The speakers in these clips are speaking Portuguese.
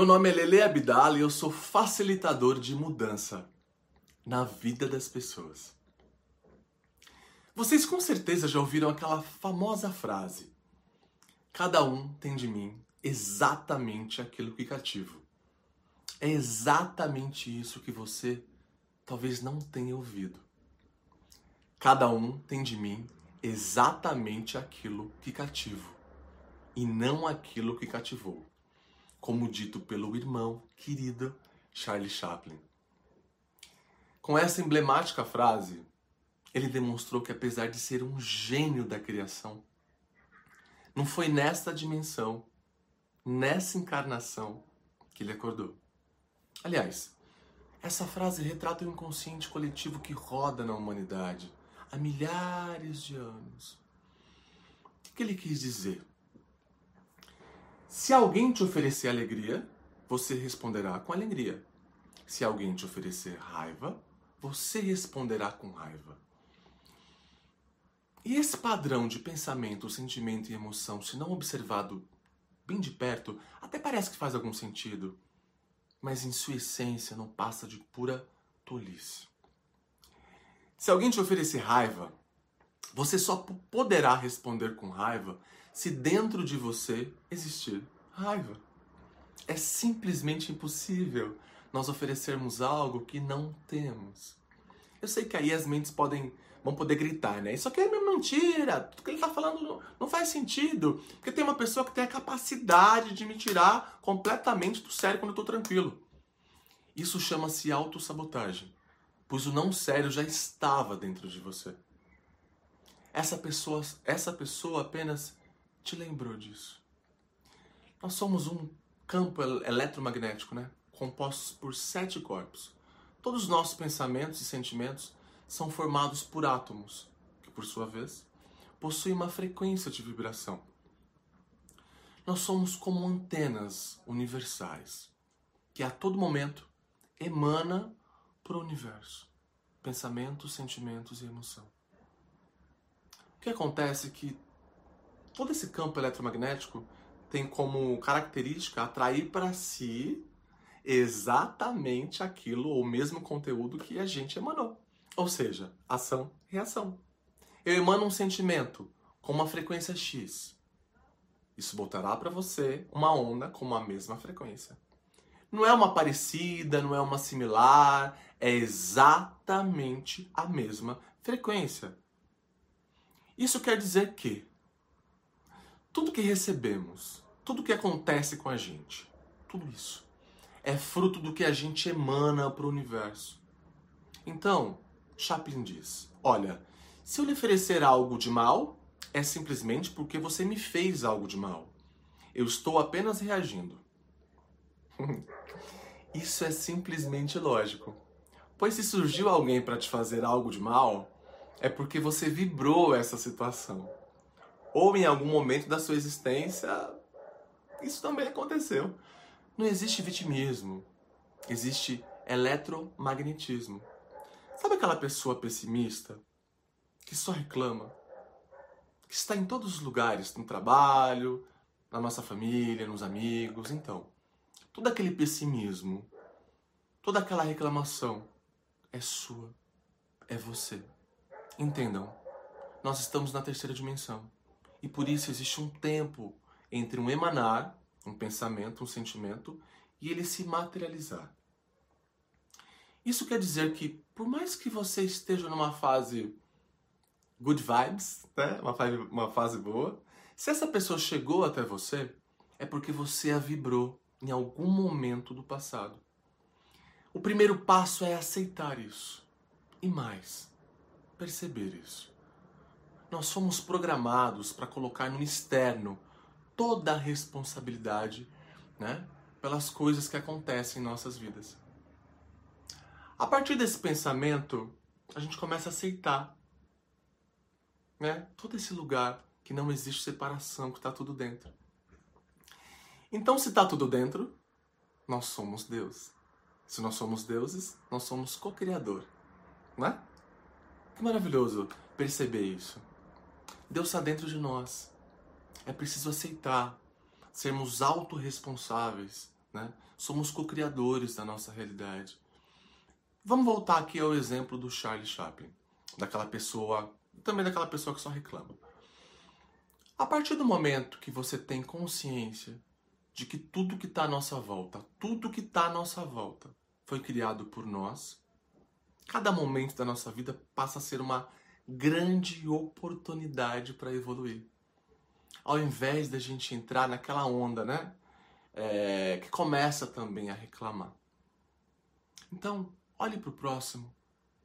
Meu nome é Lele Abdala e eu sou facilitador de mudança na vida das pessoas. Vocês com certeza já ouviram aquela famosa frase: Cada um tem de mim exatamente aquilo que cativo. É exatamente isso que você talvez não tenha ouvido. Cada um tem de mim exatamente aquilo que cativo e não aquilo que cativou, como dito pelo irmão querido Charlie Chaplin. Com essa emblemática frase, ele demonstrou que apesar de ser um gênio da criação, não foi nesta dimensão, nessa encarnação, que ele acordou. Aliás, essa frase retrata o inconsciente coletivo que roda na humanidade há milhares de anos. O que ele quis dizer? Se alguém te oferecer alegria, você responderá com alegria. Se alguém te oferecer raiva, você responderá com raiva. E esse padrão de pensamento, sentimento e emoção, se não observado bem de perto, até parece que faz algum sentido, mas em sua essência não passa de pura tolice. Se alguém te oferecer raiva, você só poderá responder com raiva se dentro de você existir raiva. É simplesmente impossível nós oferecermos algo que não temos. Eu sei que aí as mentes podem vão poder gritar, né? Isso aqui é mentira, tudo que ele está falando não, faz sentido. Porque tem uma pessoa que tem a capacidade de me tirar completamente do sério quando eu estou tranquilo. Isso chama-se autossabotagem, pois o não sério já estava dentro de você. Essa pessoa, essa pessoa apenas te lembrou disso. Nós somos um campo eletromagnético, né? Compostos por sete corpos. Todos os nossos pensamentos e sentimentos são formados por átomos, que por sua vez possuem uma frequência de vibração. Nós somos como antenas universais, que a todo momento emana para o universo pensamentos, sentimentos e emoção. O que acontece é que todo esse campo eletromagnético tem como característica atrair para si exatamente aquilo ou mesmo conteúdo que a gente emanou. Ou seja, ação, reação. Eu emano um sentimento com uma frequência X. Isso voltará para você uma onda com a mesma frequência. Não é uma parecida, não é uma similar, é exatamente a mesma frequência. Isso quer dizer que tudo que recebemos, tudo que acontece com a gente, tudo isso é fruto do que a gente emana para o universo. Então, Chaplin diz: Olha, se eu lhe oferecer algo de mal, é simplesmente porque você me fez algo de mal. Eu estou apenas reagindo. Isso é simplesmente lógico. Pois se surgiu alguém para te fazer algo de mal, é porque você vibrou essa situação. Ou em algum momento da sua existência, isso também aconteceu. Não existe vitimismo, existe eletromagnetismo. Sabe aquela pessoa pessimista que só reclama? Que está em todos os lugares, no trabalho, na nossa família, nos amigos, então. Todo aquele pessimismo, toda aquela reclamação é sua, é você. Entendam, nós estamos na terceira dimensão. E por isso existe um tempo entre um emanar, um pensamento, um sentimento, e ele se materializar. Isso quer dizer que, por mais que você esteja numa fase good vibes, né? uma, fase, uma fase boa, se essa pessoa chegou até você, é porque você a vibrou em algum momento do passado. O primeiro passo é aceitar isso. E mais, perceber isso. Nós fomos programados para colocar no externo toda a responsabilidade né, pelas coisas que acontecem em nossas vidas. A partir desse pensamento, a gente começa a aceitar né? todo esse lugar que não existe separação, que está tudo dentro. Então, se está tudo dentro, nós somos Deus. Se nós somos deuses, nós somos co-criador. Não é? Que maravilhoso perceber isso. Deus está dentro de nós. É preciso aceitar, sermos autorresponsáveis né? Somos co-criadores da nossa realidade. Vamos voltar aqui ao exemplo do Charlie Chaplin, daquela pessoa, também daquela pessoa que só reclama. A partir do momento que você tem consciência de que tudo que está à nossa volta, tudo que está à nossa volta, foi criado por nós, cada momento da nossa vida passa a ser uma grande oportunidade para evoluir. Ao invés da gente entrar naquela onda, né? É, que começa também a reclamar. Então, olhe para o próximo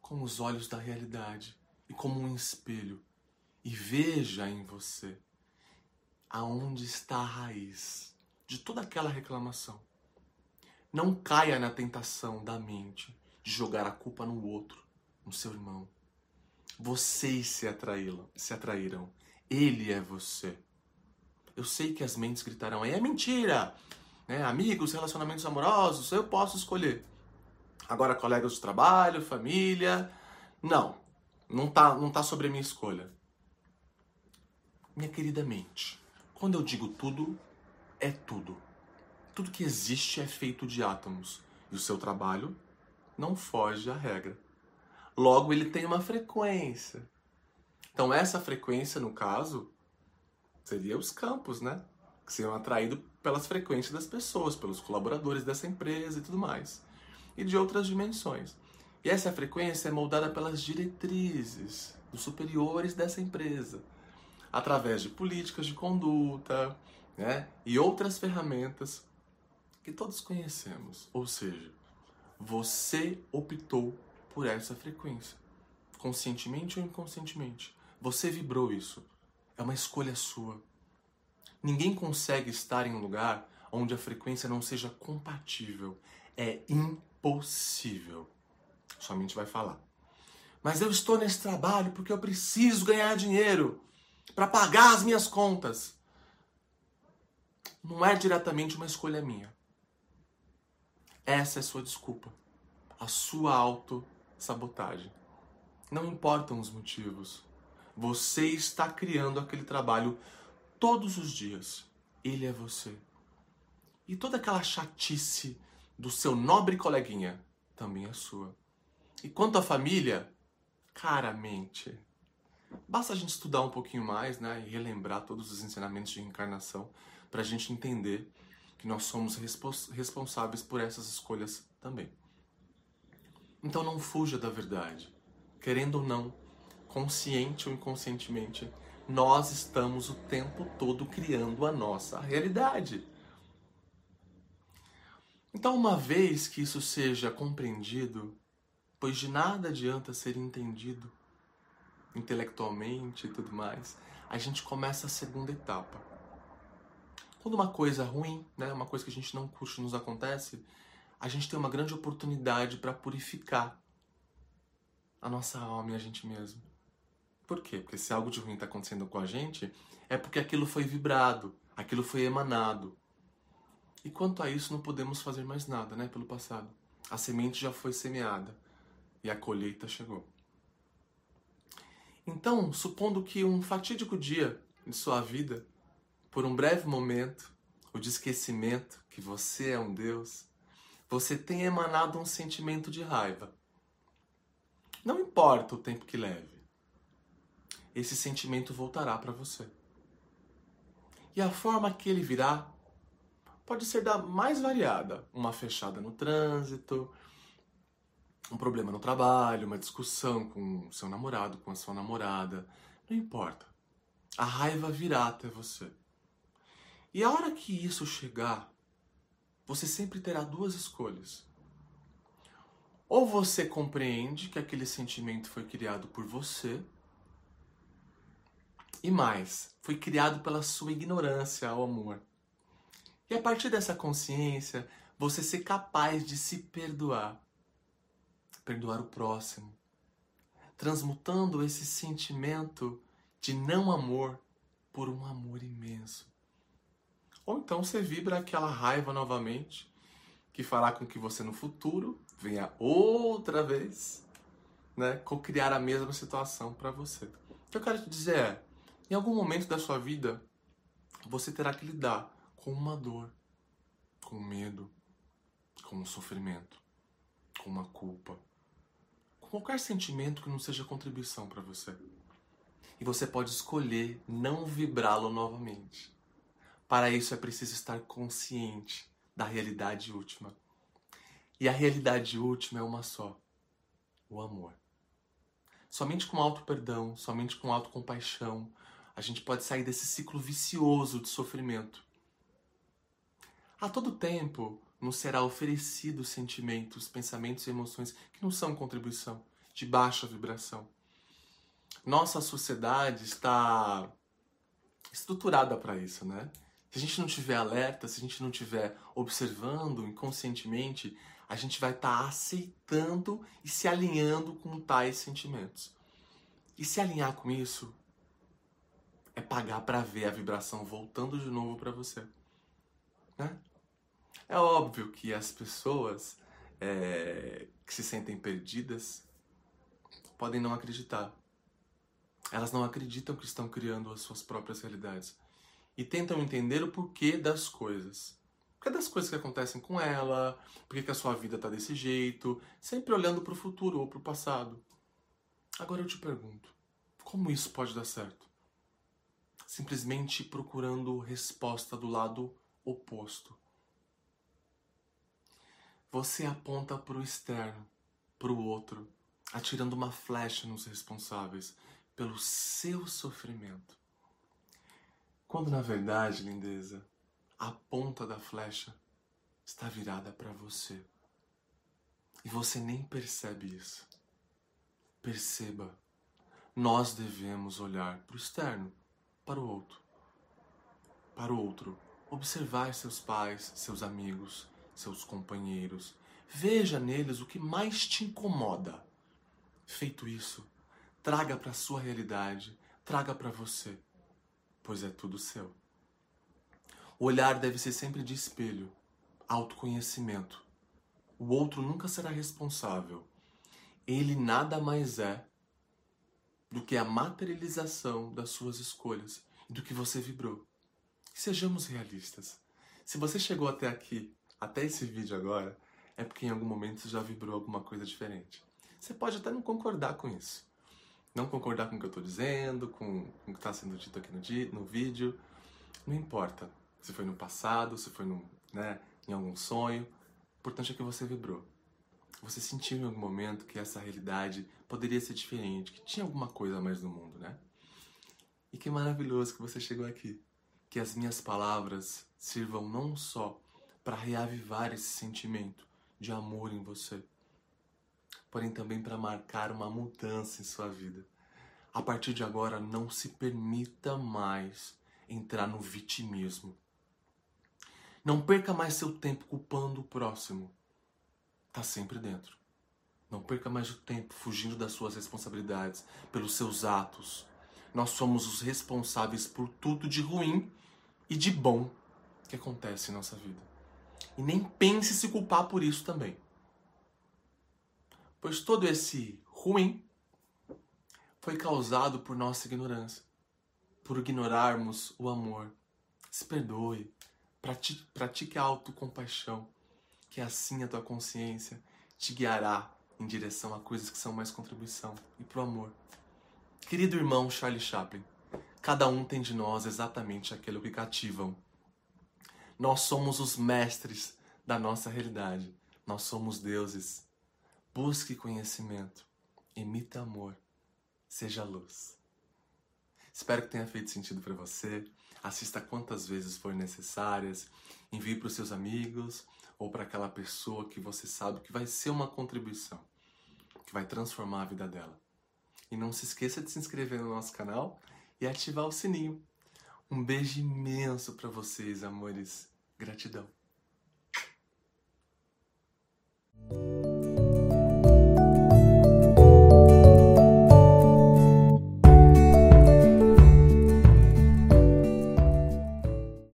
com os olhos da realidade e como um espelho e veja em você aonde está a raiz de toda aquela reclamação. Não caia na tentação da mente de jogar a culpa no outro, no seu irmão. Vocês se atraíram, se atraíram. Ele é você. Eu sei que as mentes gritarão, é mentira! Né? Amigos, relacionamentos amorosos, eu posso escolher. Agora, colegas de trabalho, família. Não, não tá, não tá sobre a minha escolha. Minha querida mente, quando eu digo tudo, é tudo. Tudo que existe é feito de átomos. E o seu trabalho não foge à regra. Logo, ele tem uma frequência. Então, essa frequência, no caso, seria os campos, né? Que seriam atraídos pelas frequências das pessoas, pelos colaboradores dessa empresa e tudo mais. E de outras dimensões. E essa frequência é moldada pelas diretrizes dos superiores dessa empresa através de políticas de conduta né? e outras ferramentas que todos conhecemos. Ou seja, você optou por essa frequência, conscientemente ou inconscientemente. Você vibrou isso. É uma escolha sua. Ninguém consegue estar em um lugar onde a frequência não seja compatível. É impossível. Sua mente vai falar. Mas eu estou nesse trabalho porque eu preciso ganhar dinheiro para pagar as minhas contas. Não é diretamente uma escolha minha. Essa é sua desculpa, a sua auto-sabotagem. Não importam os motivos. Você está criando aquele trabalho todos os dias. Ele é você. E toda aquela chatice do seu nobre coleguinha também é sua. E quanto à família, caramente, Basta a gente estudar um pouquinho mais né, e relembrar todos os ensinamentos de reencarnação para a gente entender que nós somos respons responsáveis por essas escolhas também. Então não fuja da verdade. Querendo ou não, consciente ou inconscientemente, nós estamos o tempo todo criando a nossa realidade. Então, uma vez que isso seja compreendido, pois de nada adianta ser entendido intelectualmente e tudo mais, a gente começa a segunda etapa. Quando uma coisa ruim, né, uma coisa que a gente não curte nos acontece, a gente tem uma grande oportunidade para purificar a nossa alma e a gente mesmo. Por quê? Porque se algo de ruim está acontecendo com a gente, é porque aquilo foi vibrado, aquilo foi emanado. E quanto a isso, não podemos fazer mais nada, né, pelo passado. A semente já foi semeada e a colheita chegou. Então, supondo que um fatídico dia de sua vida, por um breve momento, o de esquecimento que você é um Deus, você tenha emanado um sentimento de raiva. Não importa o tempo que leve, esse sentimento voltará para você. E a forma que ele virá pode ser da mais variada: uma fechada no trânsito, um problema no trabalho, uma discussão com seu namorado, com a sua namorada, não importa. A raiva virá até você. E a hora que isso chegar, você sempre terá duas escolhas. Ou você compreende que aquele sentimento foi criado por você, e mais, foi criado pela sua ignorância ao amor. E a partir dessa consciência, você ser capaz de se perdoar perdoar o próximo, transmutando esse sentimento de não amor por um amor imenso. Ou então você vibra aquela raiva novamente, que fará com que você no futuro venha outra vez, né, co-criar a mesma situação para você. O que eu quero te dizer é, em algum momento da sua vida, você terá que lidar com uma dor, com medo, com o sofrimento, com uma culpa, com qualquer sentimento que não seja contribuição para você. E você pode escolher não vibrá-lo novamente. Para isso é preciso estar consciente da realidade última. E a realidade última é uma só: o amor. Somente com auto perdão, somente com auto compaixão, a gente pode sair desse ciclo vicioso de sofrimento. A todo tempo nos será oferecido sentimentos, pensamentos e emoções que não são contribuição, de baixa vibração. Nossa sociedade está estruturada para isso, né? Se a gente não tiver alerta, se a gente não tiver observando inconscientemente, a gente vai estar tá aceitando e se alinhando com tais sentimentos. E se alinhar com isso é pagar para ver a vibração voltando de novo para você. Né? É óbvio que as pessoas é, que se sentem perdidas podem não acreditar. Elas não acreditam que estão criando as suas próprias realidades e tentam entender o porquê das coisas. Porquê das coisas que acontecem com ela, por que a sua vida está desse jeito, sempre olhando para o futuro ou para o passado. Agora eu te pergunto, como isso pode dar certo? Simplesmente procurando resposta do lado oposto. Você aponta para o externo, para o outro, atirando uma flecha nos responsáveis pelo seu sofrimento. Quando na verdade, lindeza, a ponta da flecha está virada para você. E você nem percebe isso. Perceba, nós devemos olhar para o externo, para o outro. Para o outro, observar seus pais, seus amigos, seus companheiros. Veja neles o que mais te incomoda. Feito isso, traga para a sua realidade, traga para você, pois é tudo seu. O olhar deve ser sempre de espelho, autoconhecimento. O outro nunca será responsável. Ele nada mais é do que a materialização das suas escolhas e do que você vibrou. Sejamos realistas. Se você chegou até aqui até esse vídeo agora, é porque em algum momento você já vibrou alguma coisa diferente. Você pode até não concordar com isso. Não concordar com o que eu estou dizendo, com, com o que está sendo dito aqui no, no vídeo. Não importa se foi no passado, se foi no, né, em algum sonho. O importante é que você vibrou. Você sentiu em algum momento que essa realidade poderia ser diferente, que tinha alguma coisa a mais no mundo, né? E que maravilhoso que você chegou aqui. Que as minhas palavras sirvam não só para reavivar esse sentimento de amor em você, porém também para marcar uma mudança em sua vida. A partir de agora, não se permita mais entrar no vitimismo. Não perca mais seu tempo culpando o próximo. Tá sempre dentro. Não perca mais o tempo fugindo das suas responsabilidades, pelos seus atos. Nós somos os responsáveis por tudo de ruim e de bom que acontece em nossa vida. E nem pense se culpar por isso também. Pois todo esse ruim foi causado por nossa ignorância, por ignorarmos o amor. Se perdoe, pratique, pratique a autocompaixão, que assim a tua consciência te guiará em direção a coisas que são mais contribuição e pro amor. Querido irmão Charlie Chaplin, cada um tem de nós exatamente aquilo que cativam nós somos os mestres da nossa realidade. Nós somos deuses busque conhecimento, imita amor, seja luz. Espero que tenha feito sentido para você. Assista quantas vezes for necessárias, envie para os seus amigos ou para aquela pessoa que você sabe que vai ser uma contribuição, que vai transformar a vida dela. E não se esqueça de se inscrever no nosso canal e ativar o sininho. Um beijo imenso para vocês, amores. Gratidão.